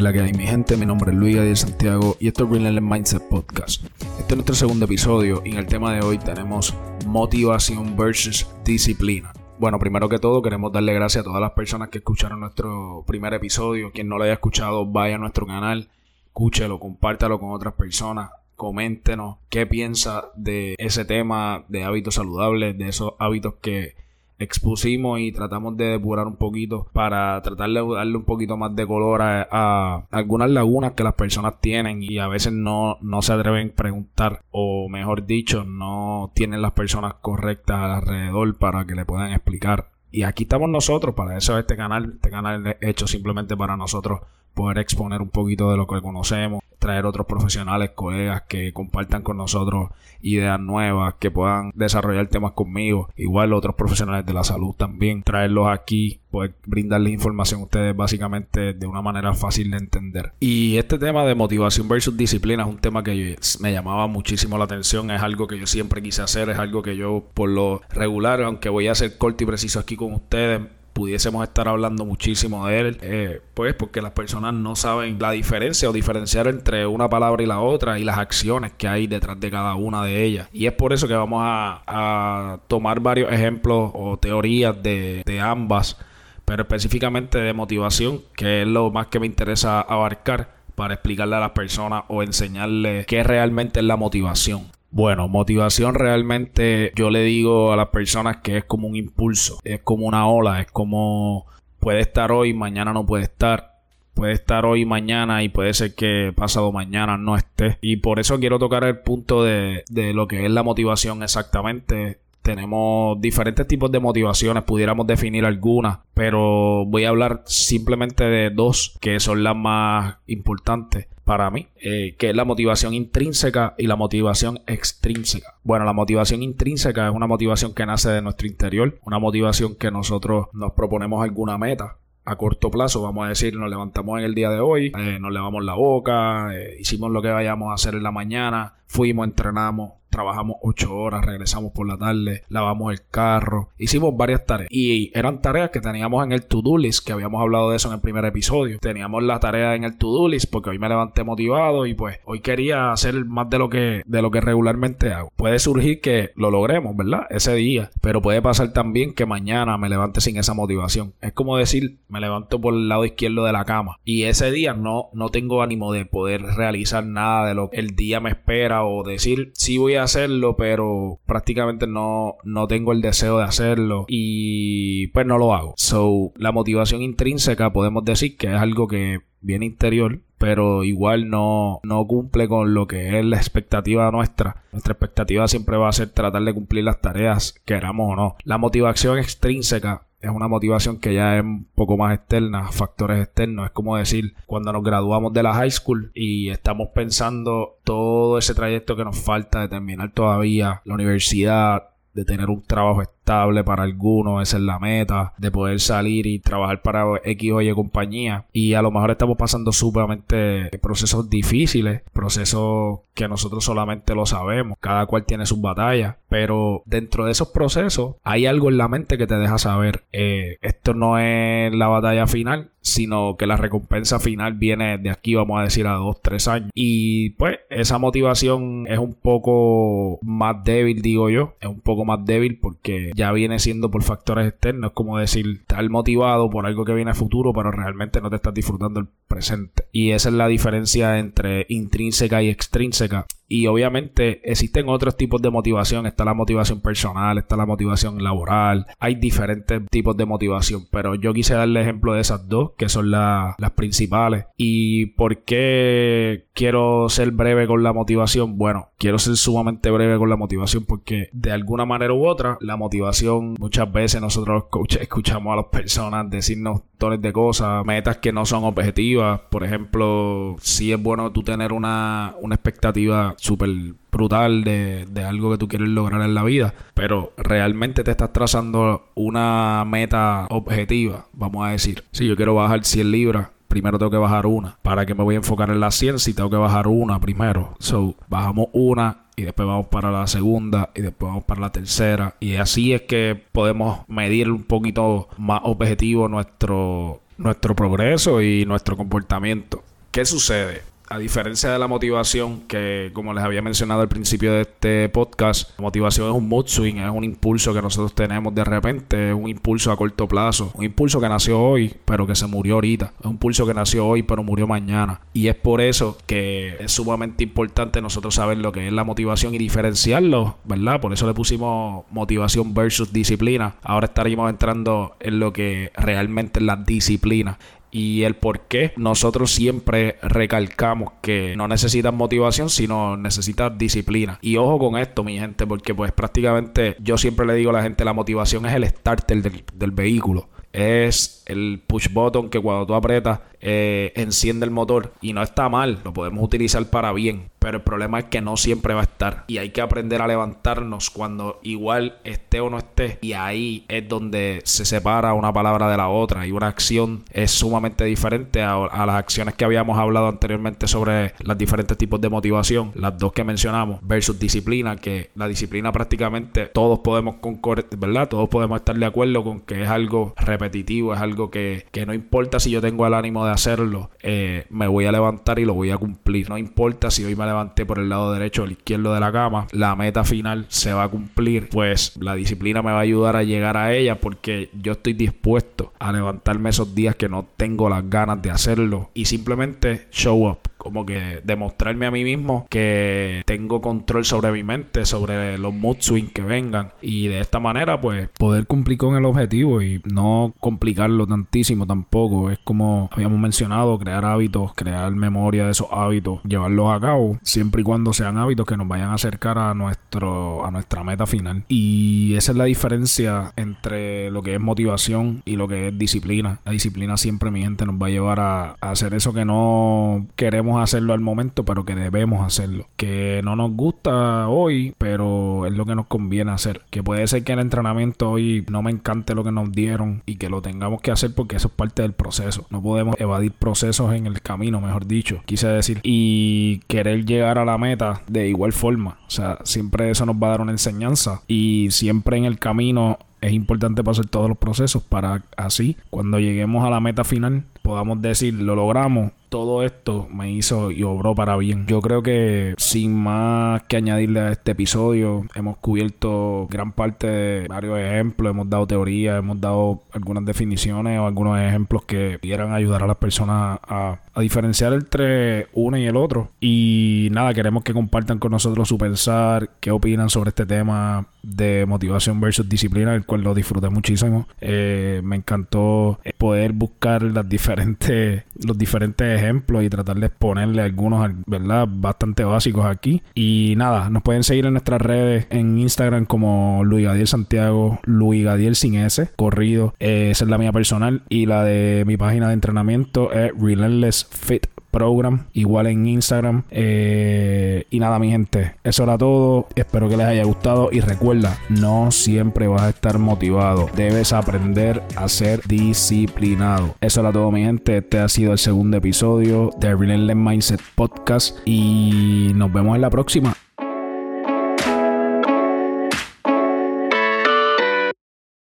La que hay, mi gente, mi nombre es Luis de Santiago y esto es Greenland Mindset Podcast. Este es nuestro segundo episodio y en el tema de hoy tenemos motivación versus disciplina. Bueno, primero que todo queremos darle gracias a todas las personas que escucharon nuestro primer episodio. Quien no lo haya escuchado, vaya a nuestro canal, escúchelo, compártalo con otras personas coméntenos qué piensa de ese tema de hábitos saludables, de esos hábitos que expusimos y tratamos de depurar un poquito para tratar de darle un poquito más de color a, algunas lagunas que las personas tienen y a veces no, no se atreven a preguntar o mejor dicho no tienen las personas correctas alrededor para que le puedan explicar. Y aquí estamos nosotros para eso este canal este canal es hecho simplemente para nosotros poder exponer un poquito de lo que conocemos traer otros profesionales, colegas que compartan con nosotros ideas nuevas, que puedan desarrollar temas conmigo, igual otros profesionales de la salud también, traerlos aquí, poder brindarles información a ustedes básicamente de una manera fácil de entender. Y este tema de motivación versus disciplina es un tema que me llamaba muchísimo la atención, es algo que yo siempre quise hacer, es algo que yo por lo regular, aunque voy a ser corto y preciso aquí con ustedes, pudiésemos estar hablando muchísimo de él, eh, pues porque las personas no saben la diferencia o diferenciar entre una palabra y la otra y las acciones que hay detrás de cada una de ellas. Y es por eso que vamos a, tomar varios ejemplos o teorías de, de ambas, pero específicamente de motivación, que es lo más que me interesa abarcar para explicarle a las personas o enseñarles qué realmente es la motivación. Bueno, motivación realmente yo le digo a las personas que es como un impulso, es como una ola, es como puede estar hoy, mañana no puede estar, puede estar hoy, mañana y puede ser que pasado mañana no esté. Y por eso quiero tocar el punto de, de lo que es la motivación exactamente tenemos diferentes tipos de motivaciones, pudiéramos definir algunas, pero voy a hablar simplemente de dos que son las más importantes para mí, eh, que es la motivación intrínseca y la motivación extrínseca. Bueno, la motivación intrínseca es una motivación que nace de nuestro interior, una motivación que nosotros nos proponemos alguna meta, a corto plazo, vamos a decir, nos levantamos en el día de hoy, eh, nos lavamos la boca, eh, hicimos lo que vayamos a hacer en la mañana, fuimos, entrenamos, trabajamos ocho horas, regresamos por la tarde, lavamos el carro, hicimos varias tareas y eran tareas que teníamos en el to-do list, que habíamos hablado de eso en el primer episodio. Teníamos la tarea en el to-do list porque hoy me levanté motivado y pues hoy quería hacer más de lo que de lo que regularmente hago. Puede surgir que lo logremos, ¿verdad? Ese día, pero puede pasar también que mañana me levante sin esa motivación. Es como decir, me levanto por el lado izquierdo de la cama y ese día no no tengo ánimo de poder realizar nada de lo que el día me espera o decir si voy a hacerlo, pero prácticamente no, no tengo el deseo de hacerlo y pues no lo hago. So, la motivación intrínseca podemos decir que es algo que viene interior, pero igual no, no cumple con lo que es la expectativa nuestra. Nuestra expectativa siempre va a ser tratar de cumplir las tareas, queramos o no. La motivación extrínseca es una motivación que ya es un poco más externa, factores externos. Es como decir, cuando nos graduamos de la high school y estamos pensando todo ese trayecto que nos falta de terminar todavía la universidad, de tener un trabajo para algunos, esa es la meta, de poder salir y trabajar para X Y compañía. Y a lo mejor estamos pasando sumamente procesos difíciles, procesos que nosotros solamente lo sabemos, cada cual tiene sus batallas, pero dentro de esos procesos hay algo en la mente que te deja saber, eh, esto no es la batalla final, sino que la recompensa final viene de aquí, vamos a decir, a dos, tres años. Y pues esa motivación es un poco más débil, digo yo, es un poco más débil porque ya viene siendo por factores externos, como decir, estar motivado por algo que viene a futuro, pero realmente no te estás disfrutando el presente. Y esa es la diferencia entre intrínseca y extrínseca. Y obviamente existen otros tipos de motivación. Está la motivación personal, está la motivación laboral. Hay diferentes tipos de motivación. Pero yo quise darle ejemplo de esas dos, que son las principales. ¿Y por qué quiero ser breve con la motivación? Bueno, quiero ser sumamente breve con la motivación porque de alguna manera u otra, la motivación, muchas veces nosotros escuchamos a las personas decirnos de cosas, metas que no son objetivas. Por ejemplo, si es bueno tú tener una, una expectativa súper brutal de, de, algo que tú quieres lograr en la vida, pero realmente te estás trazando una meta objetiva, vamos a decir. Si yo quiero bajar 100 libras, primero tengo que bajar una. ¿Para que me voy a enfocar en la 100 si tengo que bajar una primero? So, bajamos una y después vamos para la segunda y después vamos para la tercera. Y así es que podemos medir un poquito más objetivo nuestro, nuestro progreso y nuestro comportamiento. ¿Qué sucede? A diferencia de la motivación, que como les había mencionado al principio de este podcast, la motivación es un mood swing, es un impulso que nosotros tenemos de repente, es un impulso a corto plazo, un impulso que nació hoy, pero que se murió ahorita, es un impulso que nació hoy, pero murió mañana. Y es por eso que es sumamente importante nosotros saber lo que es la motivación y diferenciarlo, ¿verdad? Por eso le pusimos motivación versus disciplina. Ahora estaríamos entrando en lo que realmente es la disciplina y el por qué nosotros siempre recalcamos que no necesitas motivación, sino necesitas disciplina. Y ojo con esto, mi gente, porque pues prácticamente yo siempre le digo a la gente, la motivación es el starter del, del vehículo. Es el push button que cuando tú apretas eh, enciende el motor y no está mal, lo podemos utilizar para bien, pero el problema es que no siempre va a estar y hay que aprender a levantarnos cuando igual esté o no esté y ahí es donde se separa una palabra de la otra y una acción es sumamente diferente a, las acciones que habíamos hablado anteriormente sobre los diferentes tipos de motivación, las dos que mencionamos versus disciplina, que la disciplina prácticamente todos podemos concordar, ¿verdad? Todos podemos estar de acuerdo con que es algo repetitivo, es algo que, que no importa si yo tengo el ánimo de hacerlo, eh, me voy a levantar y lo voy a cumplir. No importa si hoy me levanté por el lado derecho o el izquierdo de la cama, la meta final se va a cumplir. Pues la disciplina me va a ayudar a llegar a ella porque yo estoy dispuesto a levantarme esos días que no tengo las ganas de hacerlo y simplemente show up como que demostrarme a mí mismo que tengo control sobre mi mente, sobre los mood swings que vengan y de esta manera pues poder cumplir con el objetivo y no complicarlo tantísimo tampoco. Es como habíamos mencionado, crear hábitos, crear memoria de esos hábitos, llevarlos a cabo siempre y cuando sean hábitos que nos vayan a acercar a nuestro a nuestra meta final. Y esa es la diferencia entre lo que es motivación y lo que es disciplina. La disciplina siempre mi gente nos va a llevar a, a hacer eso que no queremos hacerlo al momento, pero que debemos hacerlo. Que no nos gusta hoy, pero es lo que nos conviene hacer. Que puede ser que el entrenamiento hoy no me encante lo que nos dieron y que lo tengamos que hacer porque eso es parte del proceso. No podemos evadir procesos en el camino, mejor dicho, quise decir. Y querer llegar a la meta de igual forma. O sea, siempre eso nos va a dar una enseñanza y siempre en el camino es importante pasar todos los procesos para así cuando lleguemos a la meta final podamos decir lo logramos todo esto me hizo y obró para bien. Yo creo que sin más que añadirle a este episodio, hemos cubierto gran parte de varios ejemplos, hemos dado teorías, hemos dado algunas definiciones o algunos ejemplos que quieran ayudar a las personas a, diferenciar entre uno y el otro. Y nada, queremos que compartan con nosotros su pensar, qué opinan sobre este tema de motivación versus disciplina, el cual lo disfruté muchísimo. Eh, me encantó poder buscar las los diferentes ejemplos y tratar de exponerle algunos, ¿verdad? Bastante básicos aquí. Y nada, nos pueden seguir en nuestras redes en Instagram como Luis Gadiel Santiago, Luis Gadiel sin S, corrido. Eh, esa es la mía personal. Y la de mi página de entrenamiento es Relentless Fit Program, igual en Instagram. Eh, y nada, mi gente, eso era todo. Espero que les haya gustado. Y recuerda, no siempre vas a estar motivado. Debes aprender a ser disciplinado. Eso era todo, mi gente. Este ha sido el segundo episodio de Relentless Mindset Podcast. Y nos vemos en la próxima.